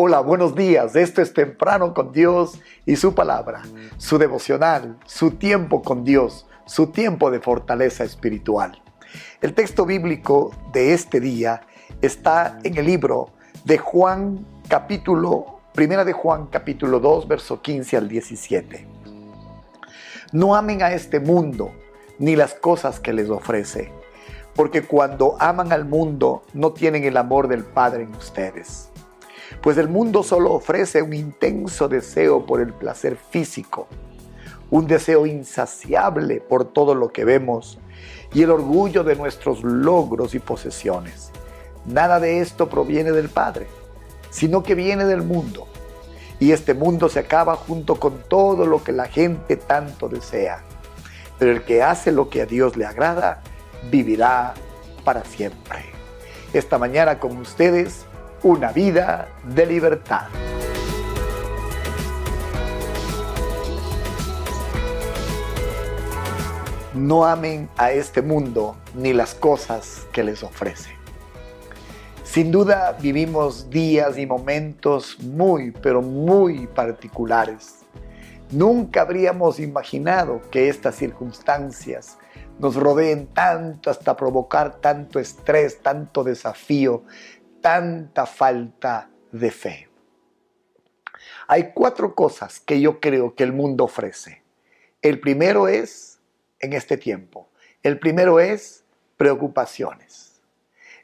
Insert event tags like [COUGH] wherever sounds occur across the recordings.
Hola, buenos días. Esto es Temprano con Dios y su palabra, su devocional, su tiempo con Dios, su tiempo de fortaleza espiritual. El texto bíblico de este día está en el libro de Juan capítulo, primera de Juan capítulo 2, verso 15 al 17. No amen a este mundo ni las cosas que les ofrece, porque cuando aman al mundo no tienen el amor del Padre en ustedes pues el mundo solo ofrece un intenso deseo por el placer físico, un deseo insaciable por todo lo que vemos y el orgullo de nuestros logros y posesiones. Nada de esto proviene del Padre, sino que viene del mundo. Y este mundo se acaba junto con todo lo que la gente tanto desea. Pero el que hace lo que a Dios le agrada, vivirá para siempre. Esta mañana con ustedes, una vida de libertad. No amen a este mundo ni las cosas que les ofrece. Sin duda vivimos días y momentos muy, pero muy particulares. Nunca habríamos imaginado que estas circunstancias nos rodeen tanto hasta provocar tanto estrés, tanto desafío, tanta falta de fe. Hay cuatro cosas que yo creo que el mundo ofrece. El primero es, en este tiempo, el primero es preocupaciones.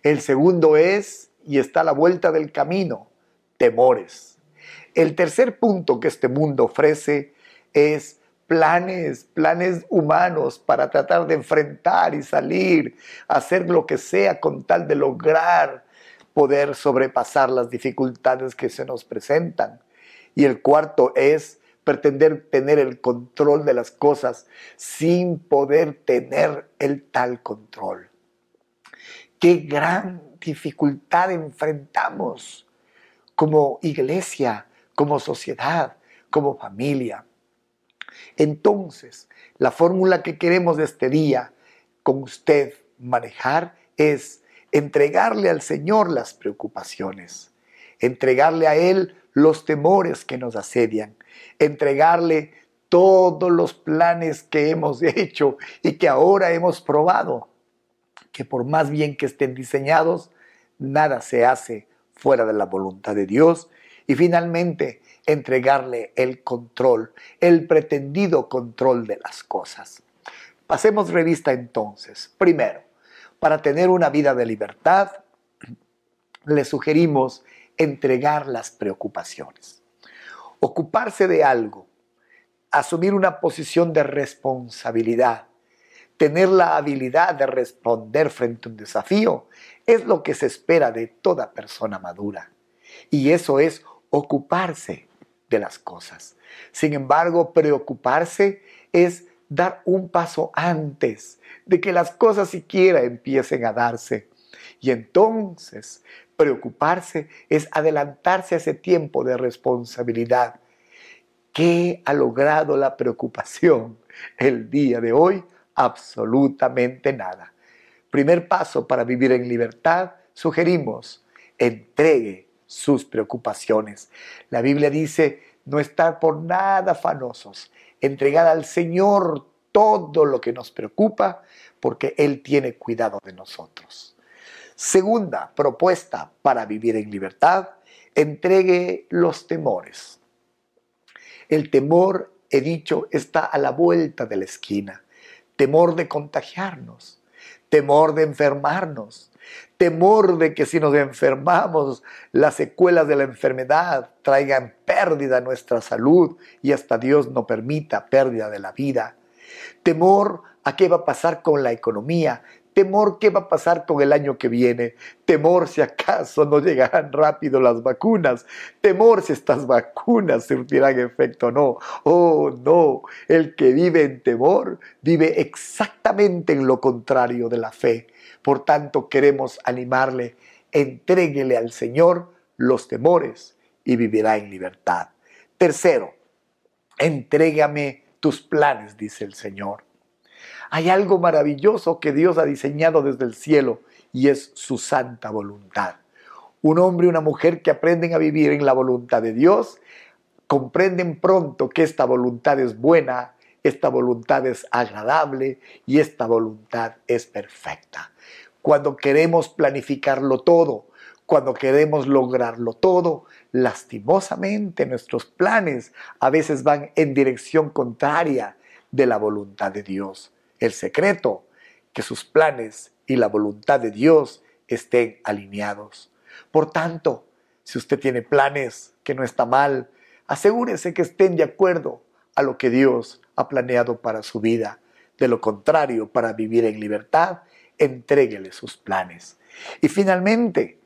El segundo es, y está a la vuelta del camino, temores. El tercer punto que este mundo ofrece es planes, planes humanos para tratar de enfrentar y salir, hacer lo que sea con tal de lograr poder sobrepasar las dificultades que se nos presentan. Y el cuarto es pretender tener el control de las cosas sin poder tener el tal control. Qué gran dificultad enfrentamos como iglesia, como sociedad, como familia. Entonces, la fórmula que queremos de este día con usted manejar es entregarle al Señor las preocupaciones, entregarle a Él los temores que nos asedian, entregarle todos los planes que hemos [LAUGHS] hecho y que ahora hemos probado, que por más bien que estén diseñados, nada se hace fuera de la voluntad de Dios. Y finalmente, entregarle el control, el pretendido control de las cosas. Pasemos revista entonces. Primero, para tener una vida de libertad, le sugerimos entregar las preocupaciones. Ocuparse de algo, asumir una posición de responsabilidad, tener la habilidad de responder frente a un desafío, es lo que se espera de toda persona madura. Y eso es ocuparse de las cosas. Sin embargo, preocuparse es dar un paso antes de que las cosas siquiera empiecen a darse. Y entonces preocuparse es adelantarse a ese tiempo de responsabilidad. ¿Qué ha logrado la preocupación el día de hoy? Absolutamente nada. Primer paso para vivir en libertad, sugerimos, entregue sus preocupaciones. La Biblia dice, no estar por nada afanosos, entregar al Señor todo lo que nos preocupa, porque Él tiene cuidado de nosotros. Segunda propuesta para vivir en libertad, entregue los temores. El temor, he dicho, está a la vuelta de la esquina. Temor de contagiarnos, temor de enfermarnos, temor de que si nos enfermamos, las secuelas de la enfermedad traigan pérdida a nuestra salud y hasta Dios no permita pérdida de la vida. Temor a qué va a pasar con la economía, temor qué va a pasar con el año que viene, temor si acaso no llegarán rápido las vacunas, temor si estas vacunas surtirán efecto o no. Oh, no, el que vive en temor vive exactamente en lo contrario de la fe. Por tanto, queremos animarle, entréguele al Señor los temores y vivirá en libertad. Tercero, entrégame tus planes, dice el Señor. Hay algo maravilloso que Dios ha diseñado desde el cielo y es su santa voluntad. Un hombre y una mujer que aprenden a vivir en la voluntad de Dios, comprenden pronto que esta voluntad es buena, esta voluntad es agradable y esta voluntad es perfecta. Cuando queremos planificarlo todo, cuando queremos lograrlo todo, lastimosamente nuestros planes a veces van en dirección contraria de la voluntad de Dios. El secreto, que sus planes y la voluntad de Dios estén alineados. Por tanto, si usted tiene planes que no está mal, asegúrese que estén de acuerdo a lo que Dios ha planeado para su vida. De lo contrario, para vivir en libertad, entréguele sus planes. Y finalmente,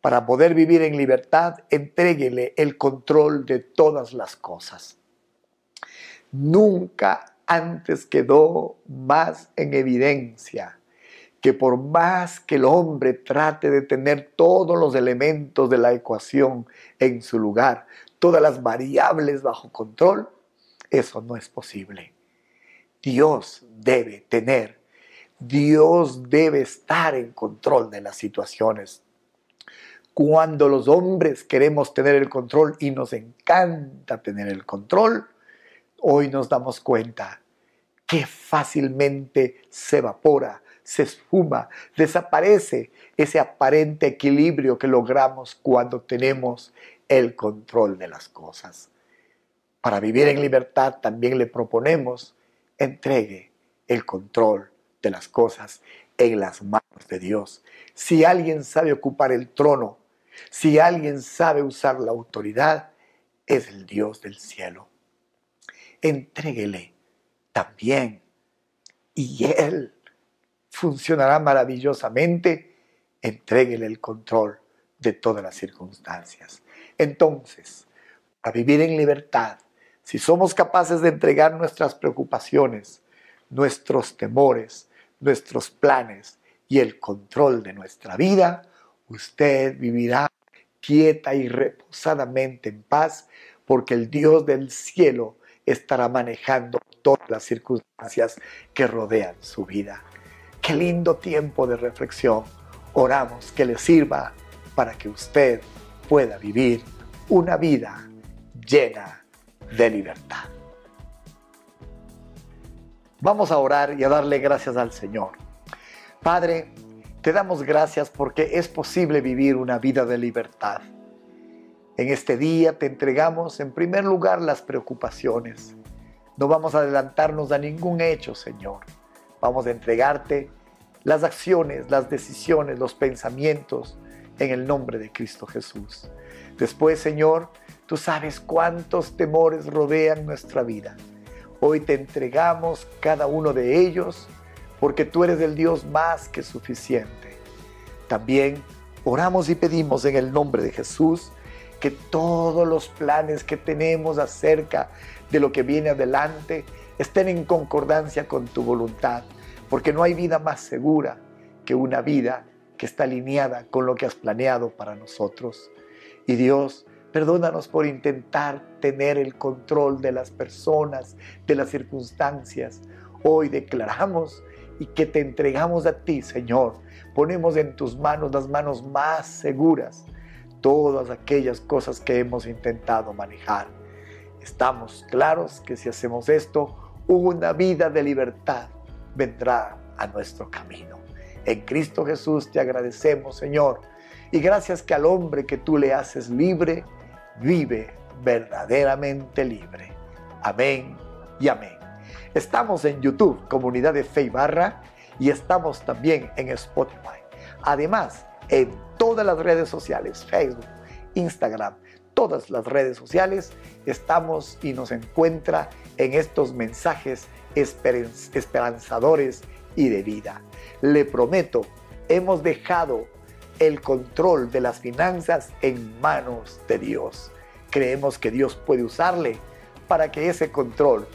para poder vivir en libertad, entréguele el control de todas las cosas. Nunca antes quedó más en evidencia que por más que el hombre trate de tener todos los elementos de la ecuación en su lugar, todas las variables bajo control, eso no es posible. Dios debe tener, Dios debe estar en control de las situaciones cuando los hombres queremos tener el control y nos encanta tener el control, hoy nos damos cuenta que fácilmente se evapora, se esfuma, desaparece ese aparente equilibrio que logramos cuando tenemos el control de las cosas. Para vivir en libertad también le proponemos entregue el control de las cosas en las manos de Dios. Si alguien sabe ocupar el trono, si alguien sabe usar la autoridad, es el Dios del cielo. Entréguele también y Él funcionará maravillosamente. Entréguele el control de todas las circunstancias. Entonces, a vivir en libertad, si somos capaces de entregar nuestras preocupaciones, nuestros temores, nuestros planes y el control de nuestra vida, usted vivirá quieta y reposadamente en paz, porque el Dios del cielo estará manejando todas las circunstancias que rodean su vida. Qué lindo tiempo de reflexión. Oramos que le sirva para que usted pueda vivir una vida llena de libertad. Vamos a orar y a darle gracias al Señor. Padre, te damos gracias porque es posible vivir una vida de libertad. En este día te entregamos en primer lugar las preocupaciones. No vamos a adelantarnos a ningún hecho, Señor. Vamos a entregarte las acciones, las decisiones, los pensamientos en el nombre de Cristo Jesús. Después, Señor, tú sabes cuántos temores rodean nuestra vida. Hoy te entregamos cada uno de ellos porque tú eres el Dios más que suficiente. También oramos y pedimos en el nombre de Jesús que todos los planes que tenemos acerca de lo que viene adelante estén en concordancia con tu voluntad, porque no hay vida más segura que una vida que está alineada con lo que has planeado para nosotros. Y Dios, perdónanos por intentar tener el control de las personas, de las circunstancias. Hoy declaramos y que te entregamos a ti, Señor. Ponemos en tus manos las manos más seguras todas aquellas cosas que hemos intentado manejar. Estamos claros que si hacemos esto, una vida de libertad vendrá a nuestro camino. En Cristo Jesús te agradecemos, Señor, y gracias que al hombre que tú le haces libre, vive verdaderamente libre. Amén y amén. Estamos en YouTube, Comunidad de Fe y Barra, y estamos también en Spotify. Además, en todas las redes sociales, Facebook, Instagram, todas las redes sociales, estamos y nos encuentra en estos mensajes esperanzadores y de vida. Le prometo, hemos dejado el control de las finanzas en manos de Dios. Creemos que Dios puede usarle para que ese control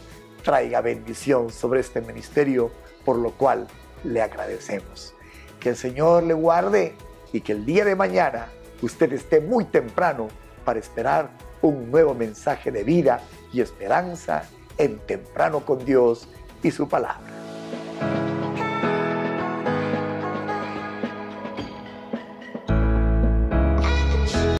traiga bendición sobre este ministerio, por lo cual le agradecemos. Que el Señor le guarde y que el día de mañana usted esté muy temprano para esperar un nuevo mensaje de vida y esperanza en temprano con Dios y su palabra.